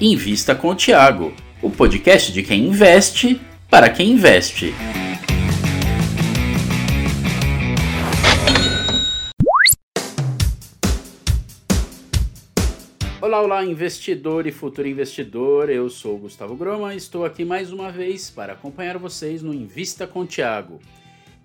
Invista com o Tiago, o podcast de quem investe para quem investe. Olá, olá, investidor e futuro investidor. Eu sou o Gustavo Groma e estou aqui mais uma vez para acompanhar vocês no Invista com o Tiago.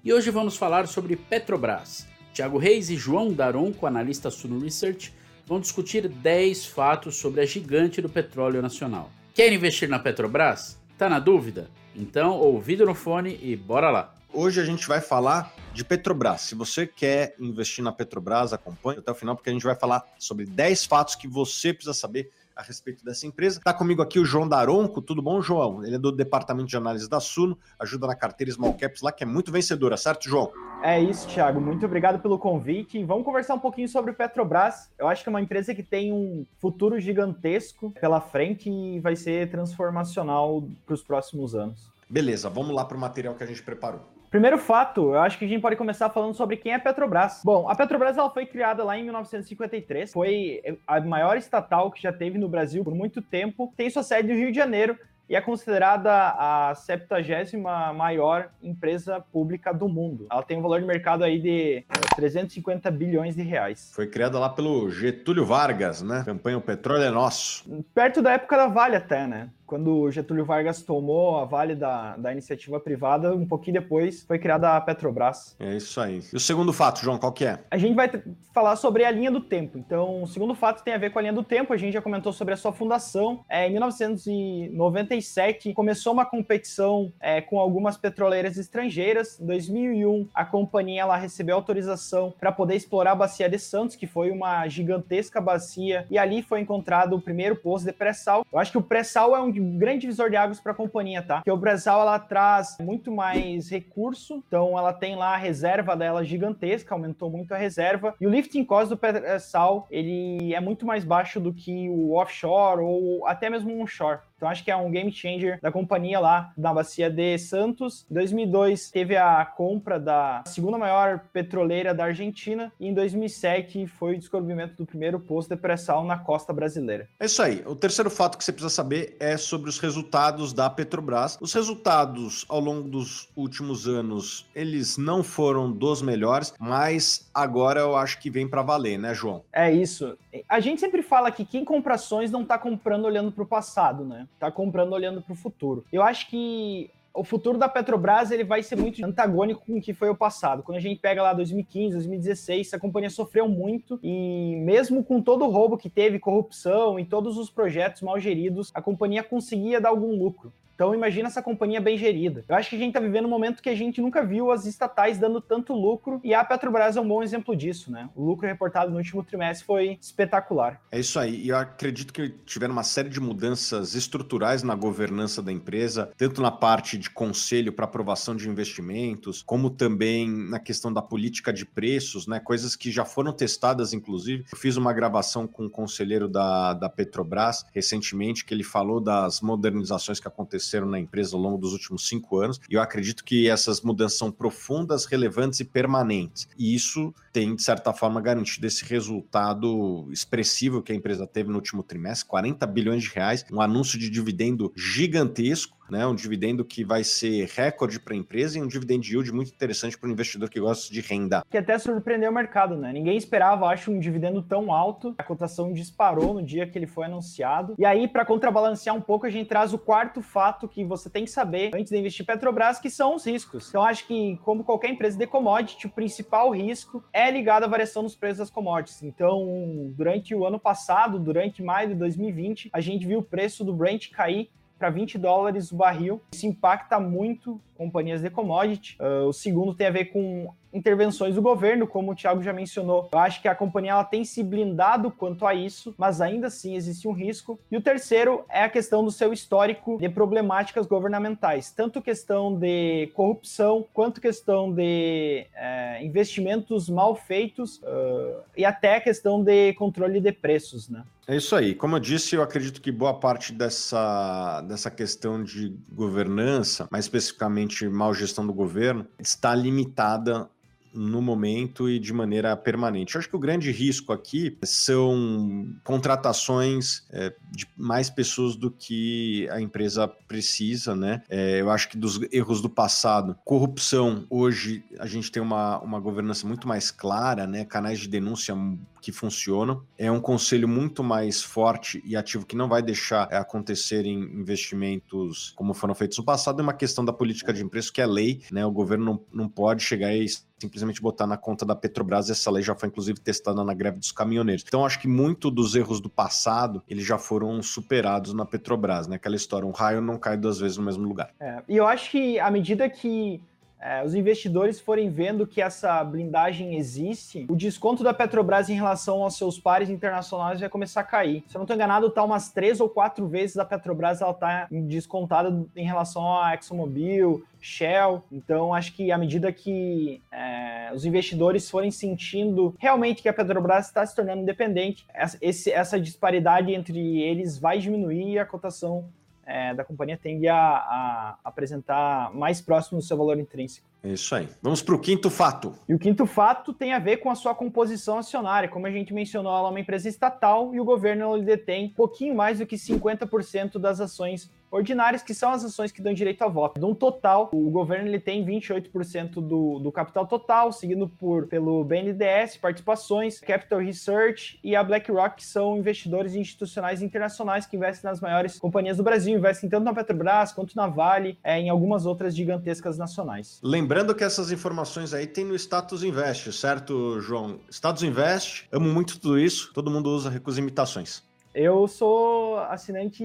E hoje vamos falar sobre Petrobras. Tiago Reis e João Daronco, analista Suno Research, vão discutir 10 fatos sobre a gigante do petróleo nacional. Quer investir na Petrobras? Tá na dúvida? Então, ouvido no fone e bora lá! Hoje a gente vai falar de Petrobras. Se você quer investir na Petrobras, acompanhe até o final, porque a gente vai falar sobre 10 fatos que você precisa saber a respeito dessa empresa. Está comigo aqui o João Daronco. Tudo bom, João? Ele é do Departamento de Análise da Suno, ajuda na carteira Small Caps lá, que é muito vencedora, certo, João? É isso, Thiago. Muito obrigado pelo convite. Vamos conversar um pouquinho sobre o Petrobras. Eu acho que é uma empresa que tem um futuro gigantesco pela frente e vai ser transformacional para os próximos anos. Beleza, vamos lá para o material que a gente preparou. Primeiro fato, eu acho que a gente pode começar falando sobre quem é a Petrobras. Bom, a Petrobras ela foi criada lá em 1953, foi a maior estatal que já teve no Brasil por muito tempo, tem sua sede no Rio de Janeiro e é considerada a 70 maior empresa pública do mundo. Ela tem um valor de mercado aí de 350 bilhões de reais. Foi criada lá pelo Getúlio Vargas, né? Campanha O Petróleo é Nosso. Perto da época da Vale até, né? Quando Getúlio Vargas tomou a Vale da, da iniciativa privada, um pouquinho depois foi criada a Petrobras. É isso aí. E o segundo fato, João, qual que é? A gente vai falar sobre a linha do tempo. Então, o segundo fato tem a ver com a linha do tempo. A gente já comentou sobre a sua fundação. É, em 1997, começou uma competição é, com algumas petroleiras estrangeiras. Em 2001, a companhia ela recebeu autorização para poder explorar a Bacia de Santos, que foi uma gigantesca bacia, e ali foi encontrado o primeiro poço de pré-sal. Eu acho que o pré-sal é um grande divisor de águas para a companhia, tá? Que o Brasil ela traz muito mais recurso, então ela tem lá a reserva dela gigantesca, aumentou muito a reserva, e o lifting cost do pré-sal, ele é muito mais baixo do que o offshore ou até mesmo onshore. Então acho que é um game changer da companhia lá na bacia de Santos. Em 2002 teve a compra da segunda maior petroleira da Argentina e em 2007 foi o descobrimento do primeiro posto de pré-sal na costa brasileira. É isso aí. O terceiro fato que você precisa saber é sobre os resultados da Petrobras. Os resultados ao longo dos últimos anos, eles não foram dos melhores, mas agora eu acho que vem para valer, né, João? É isso. A gente sempre fala que quem compra ações não está comprando olhando para o passado, né? Tá comprando olhando para o futuro. Eu acho que o futuro da Petrobras ele vai ser muito antagônico com o que foi o passado. Quando a gente pega lá 2015, 2016, a companhia sofreu muito e mesmo com todo o roubo que teve, corrupção e todos os projetos mal geridos, a companhia conseguia dar algum lucro. Então imagina essa companhia bem gerida. Eu acho que a gente está vivendo um momento que a gente nunca viu as estatais dando tanto lucro e a Petrobras é um bom exemplo disso, né? O lucro reportado no último trimestre foi espetacular. É isso aí. E eu acredito que tiveram uma série de mudanças estruturais na governança da empresa, tanto na parte de conselho para aprovação de investimentos, como também na questão da política de preços, né? Coisas que já foram testadas, inclusive. Eu fiz uma gravação com um conselheiro da, da Petrobras recentemente que ele falou das modernizações que aconteceram aconteceram na empresa ao longo dos últimos cinco anos, e eu acredito que essas mudanças são profundas, relevantes e permanentes. E isso tem, de certa forma, garantido esse resultado expressivo que a empresa teve no último trimestre, 40 bilhões de reais, um anúncio de dividendo gigantesco, né? Um dividendo que vai ser recorde para a empresa e um dividend yield muito interessante para o investidor que gosta de renda. Que até surpreendeu o mercado, né? Ninguém esperava, acho, um dividendo tão alto. A cotação disparou no dia que ele foi anunciado. E aí, para contrabalancear um pouco, a gente traz o quarto fato que você tem que saber antes de investir em Petrobras, que são os riscos. Então, acho que, como qualquer empresa de commodity, o principal risco é ligado à variação dos preços das commodities. Então, durante o ano passado, durante maio de 2020, a gente viu o preço do Brent cair para 20 dólares o barril. Isso impacta muito companhias de commodity. Uh, o segundo tem a ver com intervenções do governo, como o Thiago já mencionou. Eu acho que a companhia ela tem se blindado quanto a isso, mas ainda assim existe um risco. E o terceiro é a questão do seu histórico de problemáticas governamentais, tanto questão de corrupção quanto questão de é, investimentos mal feitos uh, e até questão de controle de preços, né? É isso aí. Como eu disse, eu acredito que boa parte dessa, dessa questão de governança, mais especificamente mal gestão do governo, está limitada no momento e de maneira permanente. Eu acho que o grande risco aqui são contratações é, de mais pessoas do que a empresa precisa, né? É, eu acho que dos erros do passado, corrupção, hoje a gente tem uma, uma governança muito mais clara, né? Canais de denúncia que funcionam. É um conselho muito mais forte e ativo que não vai deixar é, acontecerem investimentos como foram feitos no passado. É uma questão da política de preço que é lei, né? O governo não, não pode chegar e simplesmente botar na conta da Petrobras. Essa lei já foi inclusive testada na greve dos caminhoneiros. Então acho que muito dos erros do passado eles já foram superados na Petrobras, né? Aquela história, um raio não cai duas vezes no mesmo lugar. É, e eu acho que à medida que é, os investidores forem vendo que essa blindagem existe, o desconto da Petrobras em relação aos seus pares internacionais vai começar a cair. Se eu não estou enganado, tá umas três ou quatro vezes a Petrobras ela tá descontada em relação à ExxonMobil, Shell. Então, acho que à medida que é, os investidores forem sentindo realmente que a Petrobras está se tornando independente, essa, esse, essa disparidade entre eles vai diminuir e a cotação é, da companhia tende a, a, apresentar mais próximo do seu valor intrínseco. É isso aí. Vamos para o quinto fato. E o quinto fato tem a ver com a sua composição acionária. Como a gente mencionou, ela é uma empresa estatal e o governo ele detém pouquinho mais do que 50% das ações ordinárias, que são as ações que dão direito a voto. De um total, o governo ele tem 28% do, do capital total, seguido por, pelo BNDES, participações, Capital Research e a BlackRock, que são investidores institucionais internacionais que investem nas maiores companhias do Brasil, investem tanto na Petrobras quanto na Vale, é, em algumas outras gigantescas nacionais. Lembrando que essas informações aí tem no Status Invest, certo, João? Status Invest, amo muito tudo isso, todo mundo usa recusa imitações. Eu sou assinante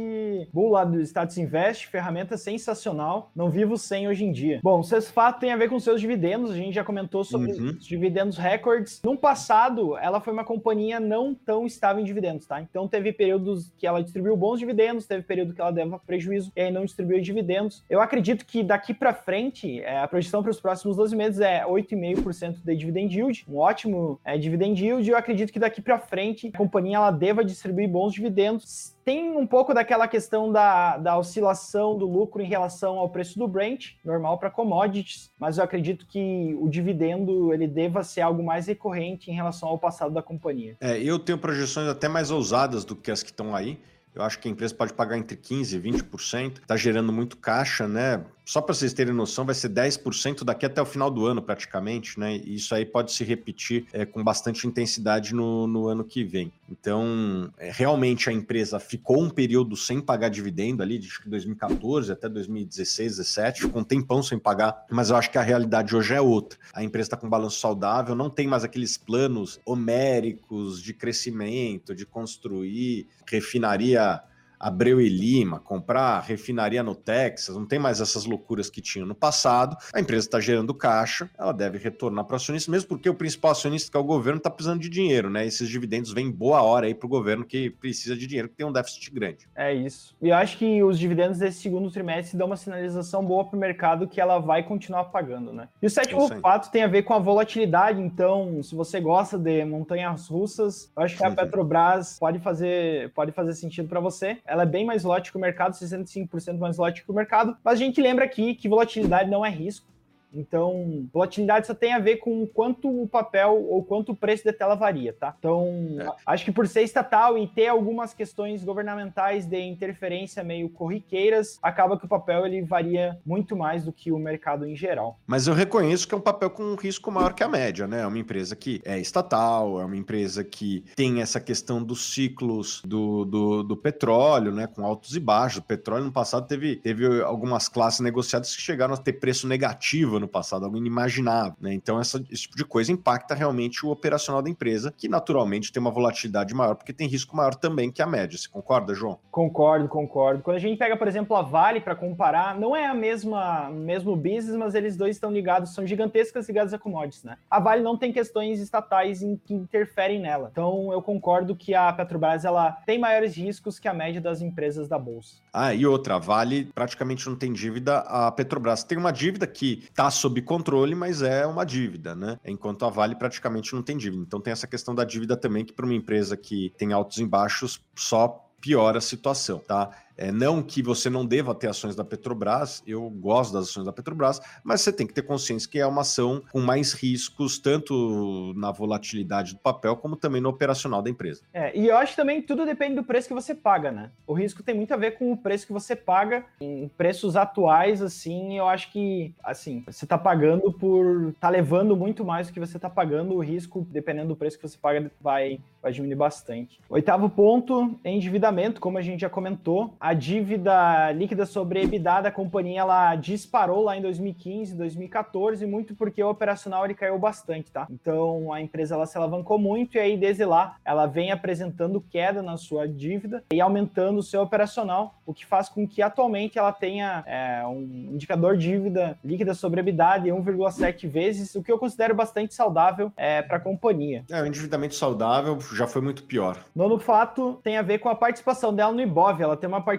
Bull lá do Status Invest, ferramenta sensacional, não vivo sem hoje em dia. Bom, o fato tem a ver com seus dividendos, a gente já comentou sobre uhum. os dividendos records. No passado, ela foi uma companhia não tão estável em dividendos, tá? Então teve períodos que ela distribuiu bons dividendos, teve período que ela deva prejuízo e aí não distribuiu dividendos. Eu acredito que daqui para frente, é, a projeção para os próximos 12 meses é 8,5% de dividend yield, um ótimo é, dividend yield, eu acredito que daqui para frente a companhia ela deva distribuir bons dividendos. Tem um pouco daquela questão da, da oscilação do lucro em relação ao preço do Brent, normal para commodities, mas eu acredito que o dividendo ele deva ser algo mais recorrente em relação ao passado da companhia. É, eu tenho projeções até mais ousadas do que as que estão aí. Eu acho que a empresa pode pagar entre 15% e 20%. Está gerando muito caixa, né? Só para vocês terem noção, vai ser 10% daqui até o final do ano, praticamente, né? E isso aí pode se repetir é, com bastante intensidade no, no ano que vem. Então, é, realmente a empresa ficou um período sem pagar dividendo ali, de 2014 até 2016, 2017, ficou um tempão sem pagar, mas eu acho que a realidade hoje é outra. A empresa está com balanço saudável, não tem mais aqueles planos homéricos de crescimento, de construir refinaria Abreu e Lima, comprar refinaria no Texas, não tem mais essas loucuras que tinha no passado. A empresa está gerando caixa, ela deve retornar para o acionista, mesmo porque o principal acionista, que é o governo, está precisando de dinheiro, né? Esses dividendos vêm boa hora aí para o governo que precisa de dinheiro, que tem um déficit grande. É isso. E eu acho que os dividendos desse segundo trimestre dão uma sinalização boa para o mercado que ela vai continuar pagando, né? E o sétimo fato tem a ver com a volatilidade. Então, se você gosta de montanhas russas, eu acho que a Petrobras pode fazer, pode fazer sentido para você ela é bem mais volátil que o mercado, 65% mais volátil que o mercado, mas a gente lembra aqui que volatilidade não é risco. Então, volatilidade só tem a ver com quanto o papel ou quanto o preço da tela varia, tá? Então, é. acho que por ser estatal e ter algumas questões governamentais de interferência meio corriqueiras, acaba que o papel ele varia muito mais do que o mercado em geral. Mas eu reconheço que é um papel com um risco maior que a média, né? É uma empresa que é estatal, é uma empresa que tem essa questão dos ciclos do, do, do petróleo, né? Com altos e baixos. O petróleo no passado teve, teve algumas classes negociadas que chegaram a ter preço negativo no passado, algo inimaginável. Né? Então, essa, esse tipo de coisa impacta realmente o operacional da empresa, que naturalmente tem uma volatilidade maior, porque tem risco maior também que a média. Você concorda, João? Concordo, concordo. Quando a gente pega, por exemplo, a Vale para comparar, não é a mesma mesmo business, mas eles dois estão ligados, são gigantescas ligadas a commodities, né? A Vale não tem questões estatais em, que interferem nela. Então, eu concordo que a Petrobras ela tem maiores riscos que a média das empresas da bolsa. Ah, e outra, a Vale praticamente não tem dívida, a Petrobras tem uma dívida que está sob controle, mas é uma dívida, né? Enquanto a Vale praticamente não tem dívida. Então tem essa questão da dívida também, que para uma empresa que tem altos e baixos, só piora a situação, tá? É, não que você não deva ter ações da Petrobras, eu gosto das ações da Petrobras, mas você tem que ter consciência que é uma ação com mais riscos, tanto na volatilidade do papel, como também no operacional da empresa. É, e eu acho também tudo depende do preço que você paga, né? O risco tem muito a ver com o preço que você paga. Em preços atuais, assim, eu acho que, assim, você tá pagando por. tá levando muito mais do que você tá pagando, o risco, dependendo do preço que você paga, vai, vai diminuir bastante. Oitavo ponto, endividamento, como a gente já comentou. Dívida líquida sobre EBITDA da companhia, ela disparou lá em 2015, 2014, muito porque o operacional ele caiu bastante, tá? Então, a empresa, ela se alavancou muito e aí, desde lá, ela vem apresentando queda na sua dívida e aumentando o seu operacional, o que faz com que atualmente ela tenha é, um indicador dívida líquida sobre EBITDA de 1,7 vezes, o que eu considero bastante saudável é, para a companhia. É, o endividamento saudável já foi muito pior. Nono fato tem a ver com a participação dela no Ibov. Ela tem uma participação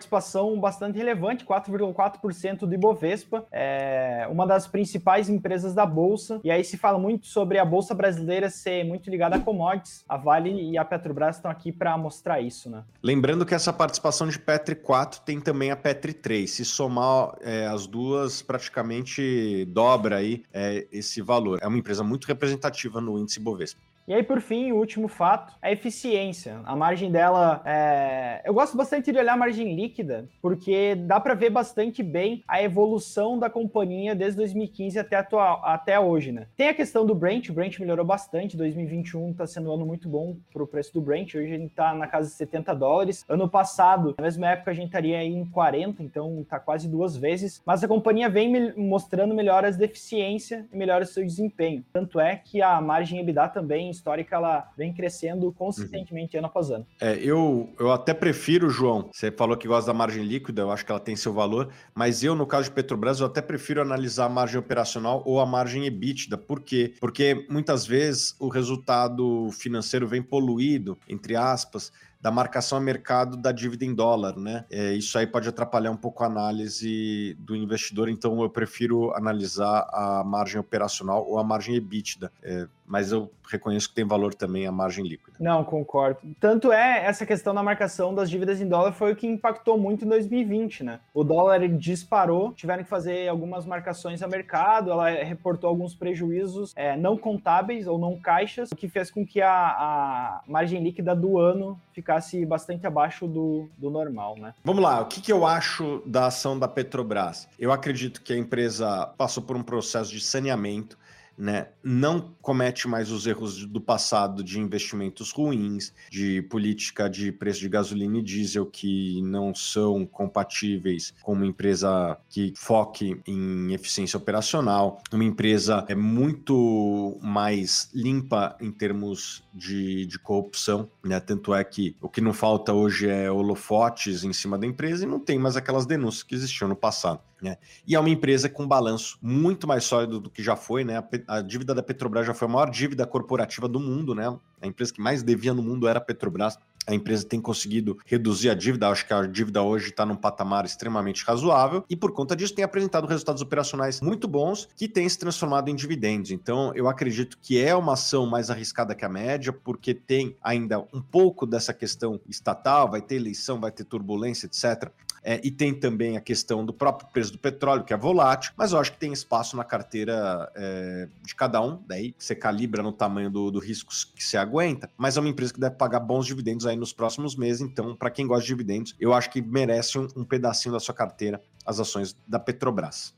bastante relevante, 4,4% do Ibovespa, é uma das principais empresas da Bolsa. E aí se fala muito sobre a Bolsa brasileira ser muito ligada a commodities. A Vale e a Petrobras estão aqui para mostrar isso, né? Lembrando que essa participação de Petri 4 tem também a Petri 3. Se somar é, as duas, praticamente dobra aí é, esse valor. É uma empresa muito representativa no índice Bovespa. E aí, por fim, o último fato, a eficiência. A margem dela é... Eu gosto bastante de olhar a margem líquida, porque dá para ver bastante bem a evolução da companhia desde 2015 até, atual, até hoje, né? Tem a questão do Brent, o Brent melhorou bastante, 2021 está sendo um ano muito bom para o preço do Brent, hoje a gente está na casa de 70 dólares. Ano passado, na mesma época, a gente estaria em 40, então está quase duas vezes, mas a companhia vem mostrando melhoras de eficiência e melhoras do seu desempenho. Tanto é que a margem EBITDA também histórica ela vem crescendo consistentemente uhum. ano após ano. É, eu, eu até prefiro, João, você falou que gosta da margem líquida, eu acho que ela tem seu valor, mas eu, no caso de Petrobras, eu até prefiro analisar a margem operacional ou a margem EBITDA. Por quê? Porque muitas vezes o resultado financeiro vem poluído, entre aspas, da marcação a mercado da dívida em dólar, né? É, isso aí pode atrapalhar um pouco a análise do investidor, então eu prefiro analisar a margem operacional ou a margem EBITDA. É, mas eu reconheço que tem valor também a margem líquida. Não, concordo. Tanto é essa questão da marcação das dívidas em dólar foi o que impactou muito em 2020, né? O dólar disparou, tiveram que fazer algumas marcações a mercado, ela reportou alguns prejuízos é, não contábeis ou não caixas, o que fez com que a, a margem líquida do ano ficasse bastante abaixo do, do normal, né? Vamos lá, o que, que eu acho da ação da Petrobras? Eu acredito que a empresa passou por um processo de saneamento né, não comete mais os erros do passado de investimentos ruins, de política de preço de gasolina e diesel que não são compatíveis com uma empresa que foque em eficiência operacional, uma empresa é muito mais limpa em termos de, de corrupção, né? Tanto é que o que não falta hoje é holofotes em cima da empresa e não tem mais aquelas denúncias que existiam no passado. Né? E é uma empresa com balanço muito mais sólido do que já foi, né? A, a, dívida da Petrobras já foi a maior dívida corporativa do mundo, né? A empresa que mais devia no mundo era a Petrobras. A empresa tem conseguido reduzir a dívida, acho que a dívida hoje está num patamar extremamente razoável e por conta disso tem apresentado resultados operacionais muito bons que têm se transformado em dividendos. Então eu acredito que é uma ação mais arriscada que a média, porque tem ainda um pouco dessa questão estatal, vai ter eleição, vai ter turbulência, etc. É, e tem também a questão do próprio preço do petróleo, que é volátil, mas eu acho que tem espaço na carteira é, de cada um, daí você calibra no tamanho do, do risco que você aguenta, mas é uma empresa que deve pagar bons dividendos aí nos próximos meses, então, para quem gosta de dividendos, eu acho que merece um, um pedacinho da sua carteira as ações da Petrobras.